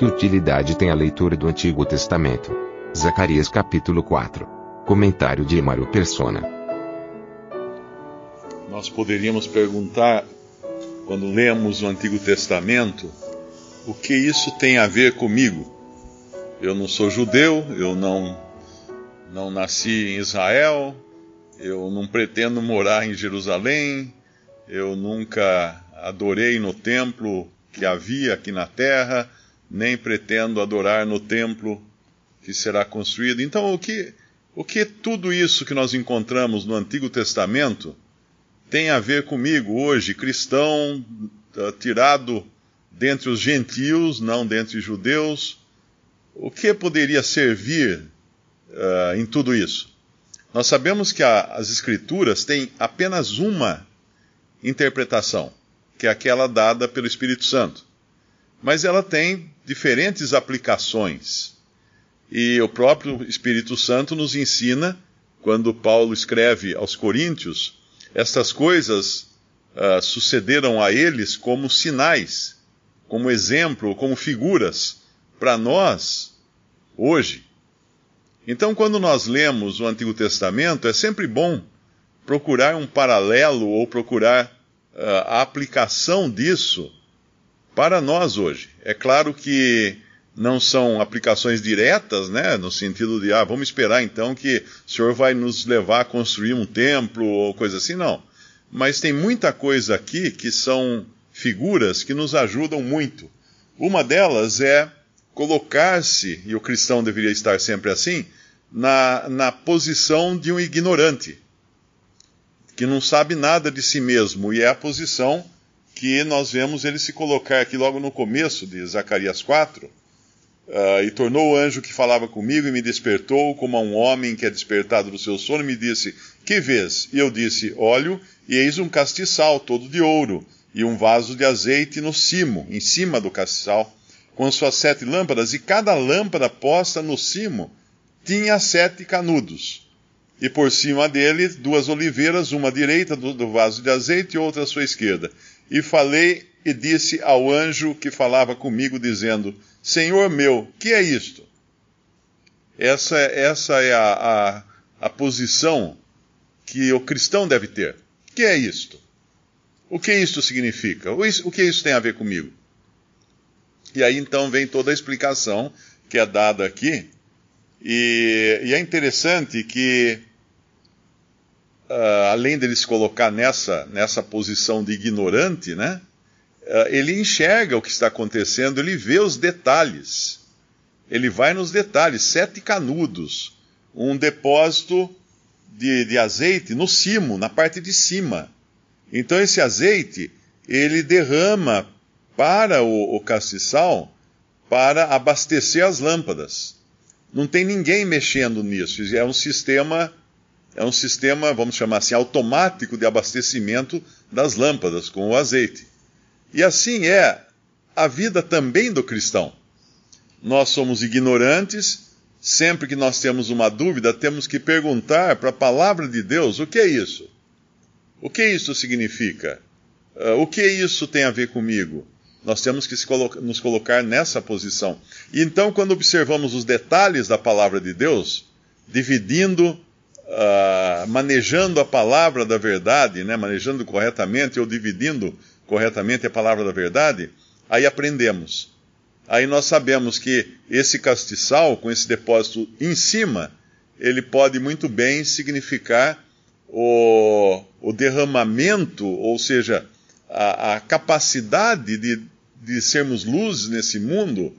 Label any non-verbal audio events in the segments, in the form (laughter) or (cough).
Que utilidade tem a leitura do Antigo Testamento? Zacarias capítulo 4. Comentário de Emaro Persona. Nós poderíamos perguntar, quando lemos o Antigo Testamento, o que isso tem a ver comigo? Eu não sou judeu, eu não, não nasci em Israel, eu não pretendo morar em Jerusalém, eu nunca adorei no templo que havia aqui na terra, nem pretendo adorar no templo que será construído. Então, o que, o que tudo isso que nós encontramos no Antigo Testamento tem a ver comigo hoje, cristão, tirado dentre os gentios, não dentre os judeus? O que poderia servir uh, em tudo isso? Nós sabemos que a, as Escrituras têm apenas uma interpretação, que é aquela dada pelo Espírito Santo. Mas ela tem diferentes aplicações. E o próprio Espírito Santo nos ensina, quando Paulo escreve aos Coríntios, estas coisas uh, sucederam a eles como sinais, como exemplo, como figuras para nós hoje. Então, quando nós lemos o Antigo Testamento, é sempre bom procurar um paralelo ou procurar uh, a aplicação disso para nós hoje. É claro que não são aplicações diretas, né, no sentido de, ah, vamos esperar então que o Senhor vai nos levar a construir um templo ou coisa assim, não. Mas tem muita coisa aqui que são figuras que nos ajudam muito. Uma delas é colocar-se, e o cristão deveria estar sempre assim, na, na posição de um ignorante, que não sabe nada de si mesmo, e é a posição que nós vemos ele se colocar aqui logo no começo de Zacarias 4. Uh, ah, e tornou o anjo que falava comigo e me despertou, como a um homem que é despertado do seu sono, e me disse: Que vês? E eu disse: Olho, e eis um castiçal todo de ouro, e um vaso de azeite no cimo, em cima do castiçal com suas sete lâmpadas, e cada lâmpada posta no cimo tinha sete canudos. E por cima dele duas oliveiras, uma à direita do, do vaso de azeite e outra à sua esquerda. E falei e disse ao anjo que falava comigo, dizendo: Senhor meu, que é isto? Essa, essa é a, a, a posição que o cristão deve ter. Que é isto? O que isto significa? O que isso tem a ver comigo? E aí então vem toda a explicação que é dada aqui. E, e é interessante que, uh, além dele se colocar nessa, nessa posição de ignorante, né? Uh, ele enxerga o que está acontecendo, ele vê os detalhes. Ele vai nos detalhes, sete canudos, um depósito de, de azeite no cimo, na parte de cima. Então esse azeite, ele derrama para o, o castiçal para abastecer as lâmpadas. Não tem ninguém mexendo nisso. É um sistema, é um sistema, vamos chamar assim, automático de abastecimento das lâmpadas com o azeite. E assim é a vida também do cristão. Nós somos ignorantes, sempre que nós temos uma dúvida, temos que perguntar para a palavra de Deus: o que é isso? O que isso significa? Uh, o que isso tem a ver comigo? Nós temos que nos colocar nessa posição. E então, quando observamos os detalhes da palavra de Deus, dividindo, uh, manejando a palavra da verdade, né, manejando corretamente ou dividindo corretamente a palavra da verdade, aí aprendemos. Aí nós sabemos que esse castiçal, com esse depósito em cima, ele pode muito bem significar o, o derramamento, ou seja, a, a capacidade de, de sermos luzes nesse mundo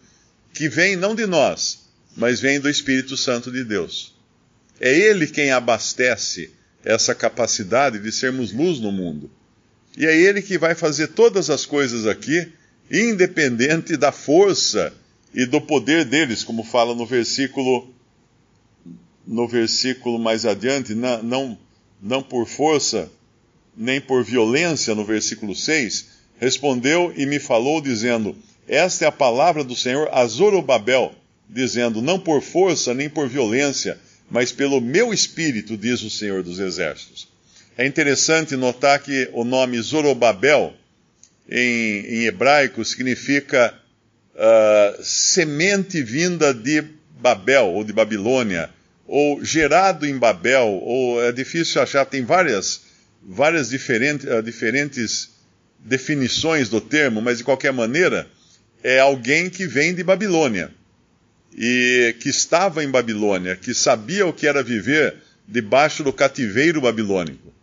que vem não de nós, mas vem do Espírito Santo de Deus. É Ele quem abastece essa capacidade de sermos luz no mundo. E é Ele que vai fazer todas as coisas aqui, independente da força e do poder deles, como fala no versículo no versículo mais adiante, não, não, não por força nem por violência, no versículo 6, respondeu e me falou, dizendo: Esta é a palavra do Senhor a Zorobabel, dizendo: Não por força nem por violência, mas pelo meu espírito, diz o Senhor dos Exércitos. É interessante notar que o nome Zorobabel, em, em hebraico, significa uh, semente vinda de Babel ou de Babilônia, ou gerado em Babel, ou é difícil achar, tem várias, várias diferentes, uh, diferentes definições do termo, mas de qualquer maneira, é alguém que vem de Babilônia e que estava em Babilônia, que sabia o que era viver debaixo do cativeiro babilônico.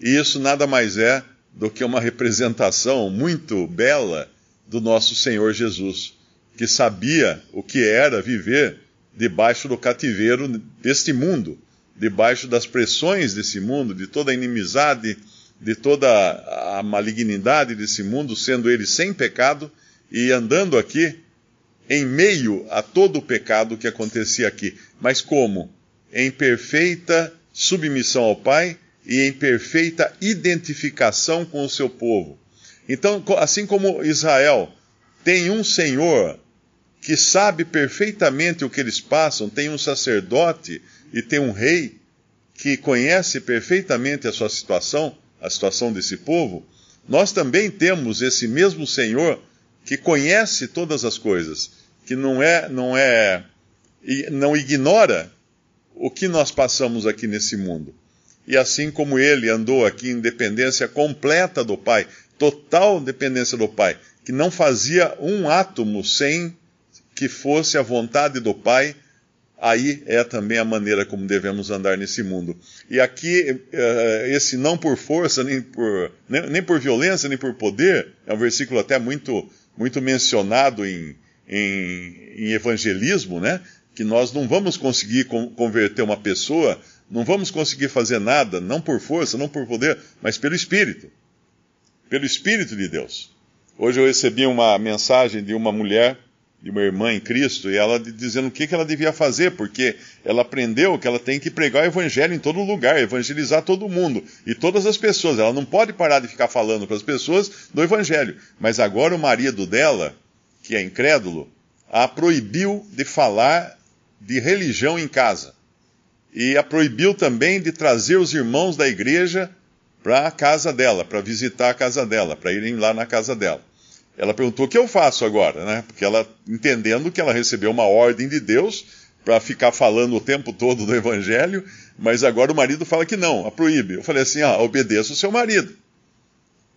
E isso nada mais é do que uma representação muito bela do nosso Senhor Jesus, que sabia o que era viver debaixo do cativeiro deste mundo, debaixo das pressões desse mundo, de toda a inimizade, de toda a malignidade desse mundo, sendo ele sem pecado e andando aqui em meio a todo o pecado que acontecia aqui. Mas como? Em perfeita submissão ao Pai e em perfeita identificação com o seu povo. Então, assim como Israel tem um Senhor que sabe perfeitamente o que eles passam, tem um sacerdote e tem um rei que conhece perfeitamente a sua situação, a situação desse povo, nós também temos esse mesmo Senhor que conhece todas as coisas que não é, não é, não ignora o que nós passamos aqui nesse mundo. E assim como ele andou aqui em dependência completa do Pai, total dependência do Pai, que não fazia um átomo sem que fosse a vontade do Pai, aí é também a maneira como devemos andar nesse mundo. E aqui, eh, esse não por força, nem por, nem por violência, nem por poder, é um versículo até muito, muito mencionado em, em, em evangelismo, né? Que nós não vamos conseguir converter uma pessoa, não vamos conseguir fazer nada, não por força, não por poder, mas pelo Espírito. Pelo Espírito de Deus. Hoje eu recebi uma mensagem de uma mulher, de uma irmã em Cristo, e ela dizendo o que, que ela devia fazer, porque ela aprendeu que ela tem que pregar o evangelho em todo lugar, evangelizar todo mundo e todas as pessoas. Ela não pode parar de ficar falando para as pessoas do evangelho. Mas agora o marido dela que é incrédulo, a proibiu de falar de religião em casa. E a proibiu também de trazer os irmãos da igreja para a casa dela, para visitar a casa dela, para irem lá na casa dela. Ela perguntou o que eu faço agora, né? Porque ela, entendendo que ela recebeu uma ordem de Deus para ficar falando o tempo todo do evangelho, mas agora o marido fala que não, a proíbe. Eu falei assim: ah, obedeça o seu marido.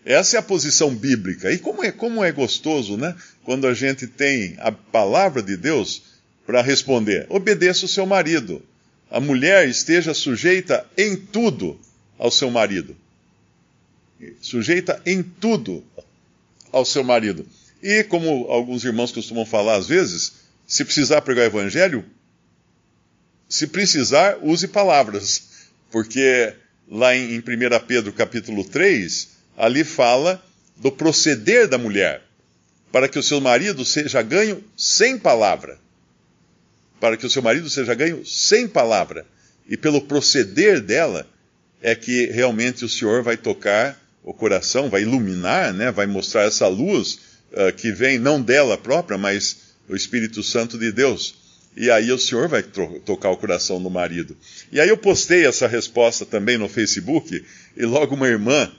Essa é a posição bíblica. E como é, como é gostoso, né? Quando a gente tem a palavra de Deus para responder: obedeça o seu marido. A mulher esteja sujeita em tudo ao seu marido. Sujeita em tudo ao seu marido. E como alguns irmãos costumam falar às vezes, se precisar pregar o evangelho, se precisar, use palavras. Porque lá em, em 1 Pedro capítulo 3, ali fala do proceder da mulher, para que o seu marido seja ganho sem palavra. Para que o seu marido seja ganho sem palavra. E pelo proceder dela, é que realmente o Senhor vai tocar o coração, vai iluminar, né, vai mostrar essa luz uh, que vem não dela própria, mas o Espírito Santo de Deus. E aí o Senhor vai tocar o coração do marido. E aí eu postei essa resposta também no Facebook, e logo uma irmã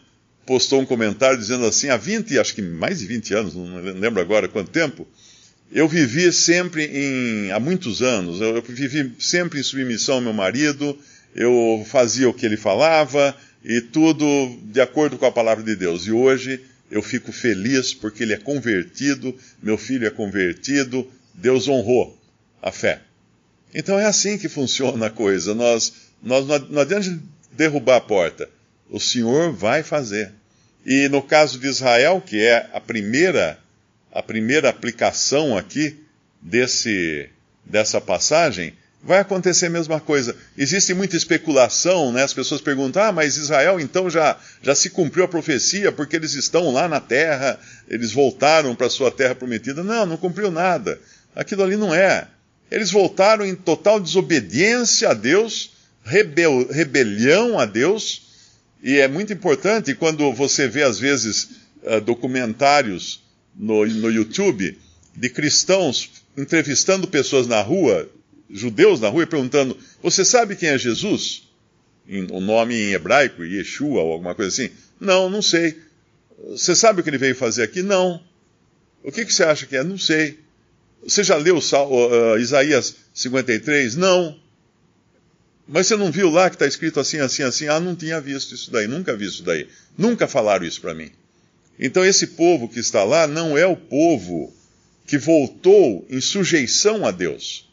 postou um comentário dizendo assim: há 20, acho que mais de 20 anos, não lembro agora quanto tempo, eu vivi sempre em. há muitos anos, eu, vivi sempre em submissão ao meu marido, eu fazia o que ele falava e tudo de acordo com a palavra de Deus. E hoje eu fico feliz porque ele é convertido, meu filho é convertido, Deus honrou a fé. Então é assim que funciona a coisa. Nós, nós não adianta derrubar a porta o Senhor vai fazer. E no caso de Israel, que é a primeira, a primeira aplicação aqui desse, dessa passagem, vai acontecer a mesma coisa. Existe muita especulação, né? As pessoas perguntam: ah, mas Israel então já, já se cumpriu a profecia porque eles estão lá na terra, eles voltaram para sua terra prometida. Não, não cumpriu nada. Aquilo ali não é. Eles voltaram em total desobediência a Deus, rebel, rebelião a Deus, e é muito importante quando você vê, às vezes, uh, documentários no, no YouTube de cristãos entrevistando pessoas na rua, judeus na rua, e perguntando: Você sabe quem é Jesus? O nome em hebraico, Yeshua ou alguma coisa assim? Não, não sei. Você sabe o que ele veio fazer aqui? Não. O que, que você acha que é? Não sei. Você já leu uh, Isaías 53? Não. Mas você não viu lá que está escrito assim, assim, assim? Ah, não tinha visto isso daí, nunca vi isso daí. Nunca falaram isso para mim. Então esse povo que está lá não é o povo que voltou em sujeição a Deus.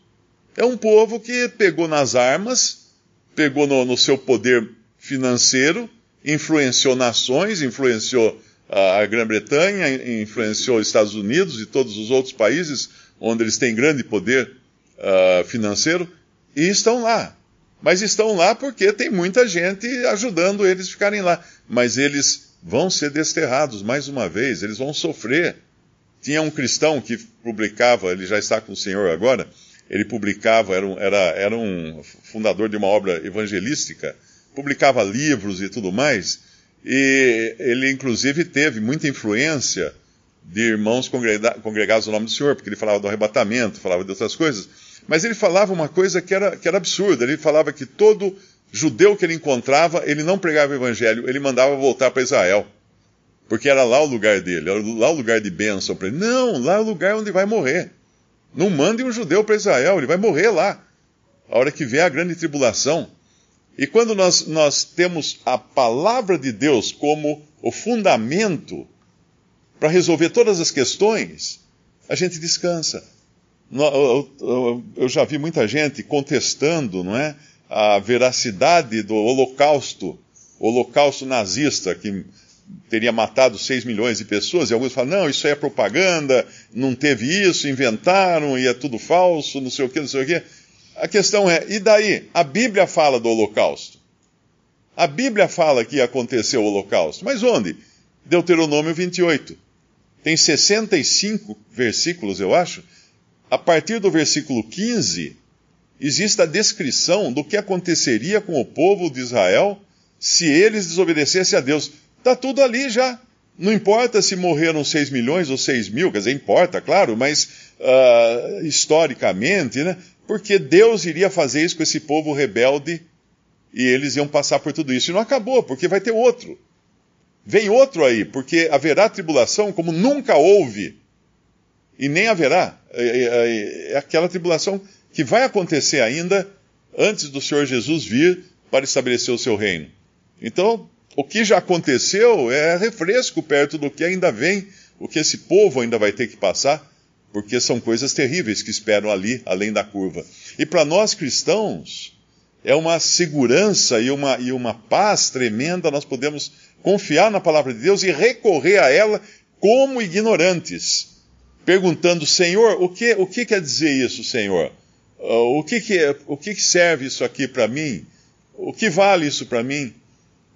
É um povo que pegou nas armas, pegou no, no seu poder financeiro, influenciou nações, influenciou a Grã-Bretanha, influenciou os Estados Unidos e todos os outros países onde eles têm grande poder uh, financeiro, e estão lá. Mas estão lá porque tem muita gente ajudando eles a ficarem lá. Mas eles vão ser desterrados mais uma vez, eles vão sofrer. Tinha um cristão que publicava, ele já está com o Senhor agora, ele publicava, era um, era, era um fundador de uma obra evangelística, publicava livros e tudo mais, e ele inclusive teve muita influência de irmãos congregados no nome do Senhor, porque ele falava do arrebatamento, falava de outras coisas. Mas ele falava uma coisa que era, que era absurda. Ele falava que todo judeu que ele encontrava, ele não pregava o evangelho, ele mandava voltar para Israel. Porque era lá o lugar dele, era lá o lugar de bênção para ele. Não, lá é o lugar onde vai morrer. Não mande um judeu para Israel, ele vai morrer lá. A hora que vier a grande tribulação. E quando nós, nós temos a palavra de Deus como o fundamento para resolver todas as questões, a gente descansa. Eu já vi muita gente contestando, não é, a veracidade do Holocausto, Holocausto nazista que teria matado 6 milhões de pessoas, e alguns falam, não, isso aí é propaganda, não teve isso, inventaram, e é tudo falso, não sei o que, não sei o que. A questão é, e daí? A Bíblia fala do Holocausto. A Bíblia fala que aconteceu o Holocausto. Mas onde? Deuteronômio 28. Tem 65 versículos, eu acho. A partir do versículo 15, existe a descrição do que aconteceria com o povo de Israel se eles desobedecessem a Deus. Está tudo ali já. Não importa se morreram 6 milhões ou 6 mil, quer dizer, importa, claro, mas uh, historicamente, né? Porque Deus iria fazer isso com esse povo rebelde e eles iam passar por tudo isso. E não acabou, porque vai ter outro. Vem outro aí, porque haverá tribulação como nunca houve, e nem haverá. É, é, é aquela tribulação que vai acontecer ainda antes do Senhor Jesus vir para estabelecer o seu reino. Então, o que já aconteceu é refresco perto do que ainda vem, o que esse povo ainda vai ter que passar, porque são coisas terríveis que esperam ali, além da curva. E para nós cristãos, é uma segurança e uma, e uma paz tremenda, nós podemos confiar na palavra de Deus e recorrer a ela como ignorantes, perguntando: Senhor, o que, o que quer dizer isso, Senhor? Uh, o, que, que, o que, que serve isso aqui para mim? O que vale isso para mim?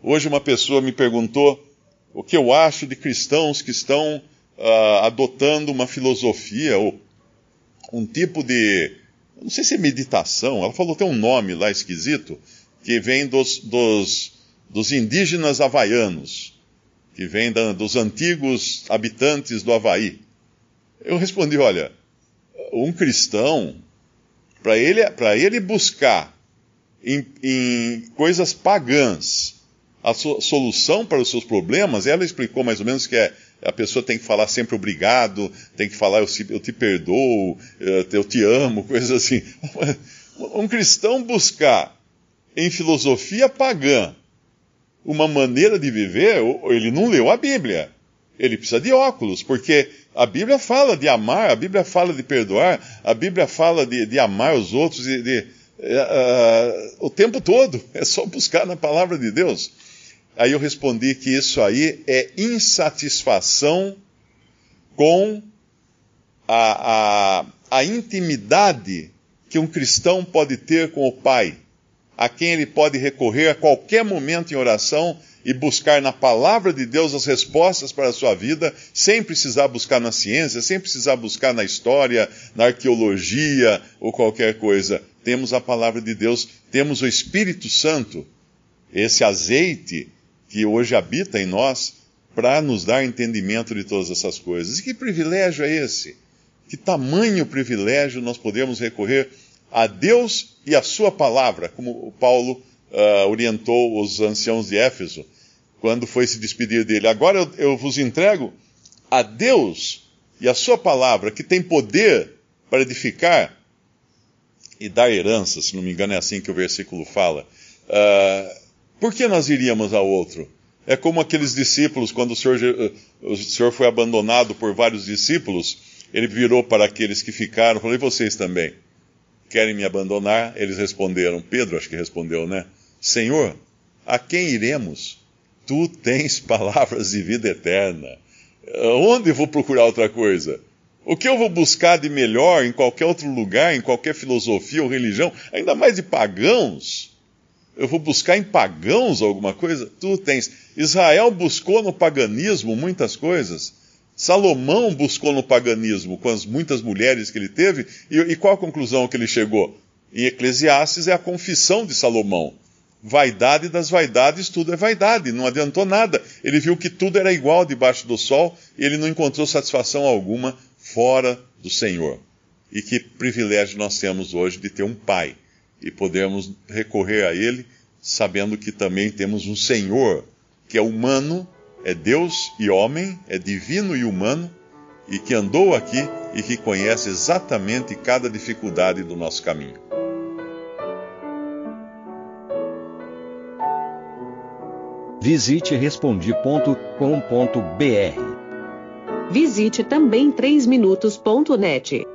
Hoje uma pessoa me perguntou o que eu acho de cristãos que estão uh, adotando uma filosofia ou um tipo de. Não sei se é meditação, ela falou tem um nome lá esquisito, que vem dos, dos dos indígenas havaianos, que vem da, dos antigos habitantes do Havaí. Eu respondi: olha, um cristão, para ele, ele buscar em, em coisas pagãs a so, solução para os seus problemas, ela explicou mais ou menos que é, a pessoa tem que falar sempre obrigado, tem que falar eu, eu te perdoo, eu te amo, (laughs) coisas assim. Um cristão buscar em filosofia pagã uma maneira de viver, ele não leu a Bíblia. Ele precisa de óculos, porque a Bíblia fala de amar, a Bíblia fala de perdoar, a Bíblia fala de, de amar os outros de, de, uh, o tempo todo. É só buscar na palavra de Deus. Aí eu respondi que isso aí é insatisfação com a, a, a intimidade que um cristão pode ter com o Pai, a quem ele pode recorrer a qualquer momento em oração e buscar na palavra de Deus as respostas para a sua vida, sem precisar buscar na ciência, sem precisar buscar na história, na arqueologia ou qualquer coisa. Temos a palavra de Deus, temos o Espírito Santo, esse azeite que hoje habita em nós, para nos dar entendimento de todas essas coisas. E que privilégio é esse? Que tamanho privilégio nós podemos recorrer a Deus e a Sua palavra, como Paulo uh, orientou os anciãos de Éfeso quando foi se despedir dele. Agora eu, eu vos entrego a Deus e a Sua palavra, que tem poder para edificar e dar herança, se não me engano, é assim que o versículo fala. Uh, por que nós iríamos ao outro? É como aqueles discípulos, quando o Senhor, o Senhor foi abandonado por vários discípulos, ele virou para aqueles que ficaram falou: E vocês também? Querem me abandonar? Eles responderam: Pedro, acho que respondeu, né? Senhor, a quem iremos? Tu tens palavras de vida eterna. Onde vou procurar outra coisa? O que eu vou buscar de melhor em qualquer outro lugar, em qualquer filosofia ou religião, ainda mais de pagãos? Eu vou buscar em pagãos alguma coisa? Tu tens. Israel buscou no paganismo muitas coisas. Salomão buscou no paganismo com as muitas mulheres que ele teve. E, e qual a conclusão que ele chegou? Em Eclesiastes é a confissão de Salomão vaidade das vaidades, tudo é vaidade, não adiantou nada. Ele viu que tudo era igual debaixo do sol e ele não encontrou satisfação alguma fora do Senhor. E que privilégio nós temos hoje de ter um Pai e podermos recorrer a Ele, sabendo que também temos um Senhor que é humano, é Deus e homem, é divino e humano, e que andou aqui e que conhece exatamente cada dificuldade do nosso caminho. Visite respondi.com.br. Visite também 3minutos.net.